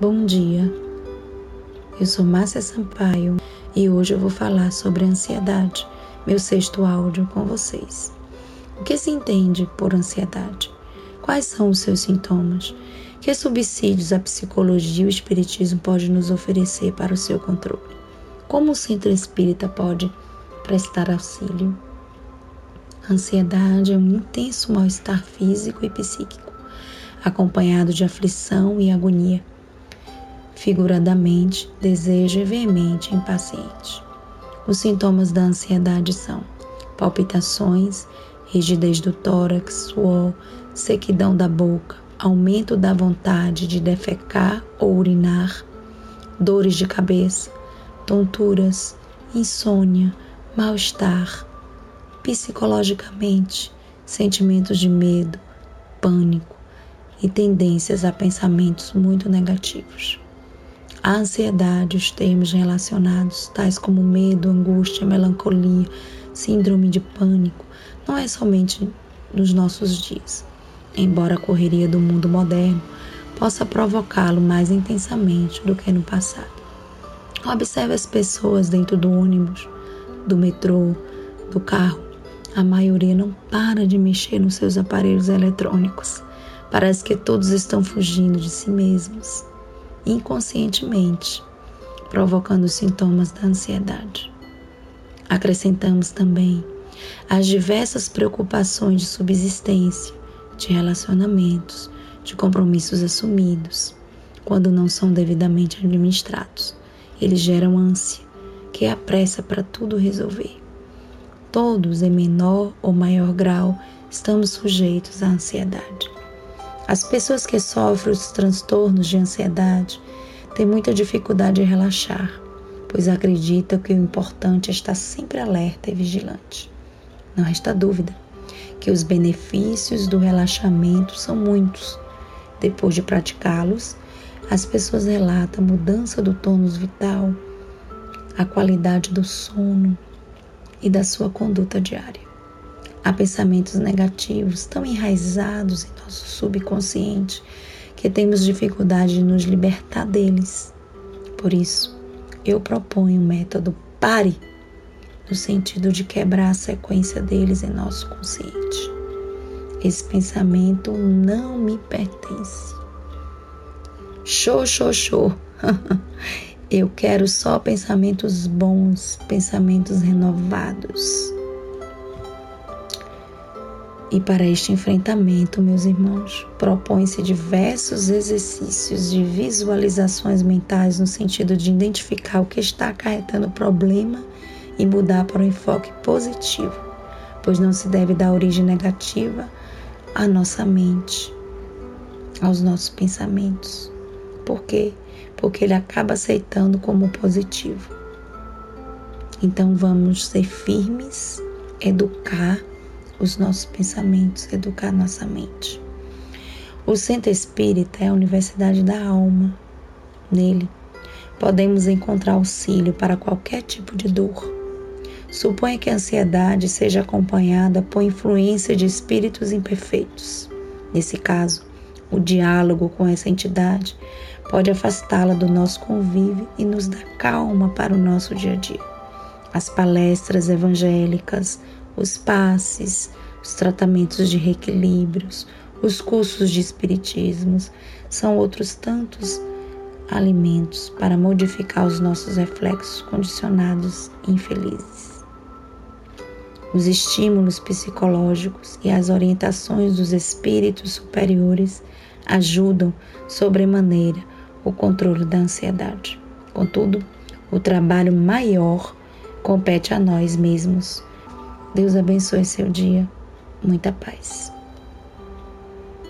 Bom dia, eu sou Márcia Sampaio e hoje eu vou falar sobre ansiedade, meu sexto áudio com vocês. O que se entende por ansiedade? Quais são os seus sintomas? Que subsídios a psicologia e o espiritismo pode nos oferecer para o seu controle? Como o centro espírita pode prestar auxílio? ansiedade é um intenso mal-estar físico e psíquico, acompanhado de aflição e agonia figuradamente, desejo e veemente impaciente. Os sintomas da ansiedade são palpitações, rigidez do tórax, suor, sequidão da boca, aumento da vontade de defecar ou urinar, dores de cabeça, tonturas, insônia, mal-estar, psicologicamente, sentimentos de medo, pânico e tendências a pensamentos muito negativos. A ansiedade, os termos relacionados, tais como medo, angústia, melancolia, síndrome de pânico, não é somente nos nossos dias. Embora a correria do mundo moderno possa provocá-lo mais intensamente do que no passado. Observe as pessoas dentro do ônibus, do metrô, do carro. A maioria não para de mexer nos seus aparelhos eletrônicos. Parece que todos estão fugindo de si mesmos inconscientemente, provocando sintomas da ansiedade. Acrescentamos também as diversas preocupações de subsistência, de relacionamentos, de compromissos assumidos, quando não são devidamente administrados. Eles geram ânsia, que é a pressa para tudo resolver. Todos, em menor ou maior grau, estamos sujeitos à ansiedade. As pessoas que sofrem os transtornos de ansiedade têm muita dificuldade em relaxar, pois acreditam que o importante é estar sempre alerta e vigilante. Não resta dúvida que os benefícios do relaxamento são muitos. Depois de praticá-los, as pessoas relatam mudança do tônus vital, a qualidade do sono e da sua conduta diária. Há pensamentos negativos tão enraizados em nosso subconsciente que temos dificuldade de nos libertar deles. Por isso, eu proponho o método PARE, no sentido de quebrar a sequência deles em nosso consciente. Esse pensamento não me pertence. Show, show, show. Eu quero só pensamentos bons, pensamentos renovados. E para este enfrentamento, meus irmãos, propõe-se diversos exercícios de visualizações mentais no sentido de identificar o que está acarretando o problema e mudar para um enfoque positivo, pois não se deve dar origem negativa à nossa mente, aos nossos pensamentos. Por quê? Porque ele acaba aceitando como positivo. Então vamos ser firmes, educar os nossos pensamentos, educar nossa mente. O Centro Espírita é a universidade da alma. Nele, podemos encontrar auxílio para qualquer tipo de dor. Suponha que a ansiedade seja acompanhada por influência de espíritos imperfeitos. Nesse caso, o diálogo com essa entidade pode afastá-la do nosso convívio e nos dar calma para o nosso dia a dia. As palestras evangélicas, os passes, os tratamentos de reequilíbrios, os cursos de espiritismos, são outros tantos alimentos para modificar os nossos reflexos condicionados e infelizes. Os estímulos psicológicos e as orientações dos espíritos superiores ajudam sobremaneira o controle da ansiedade. Contudo, o trabalho maior compete a nós mesmos Deus abençoe seu dia. Muita paz.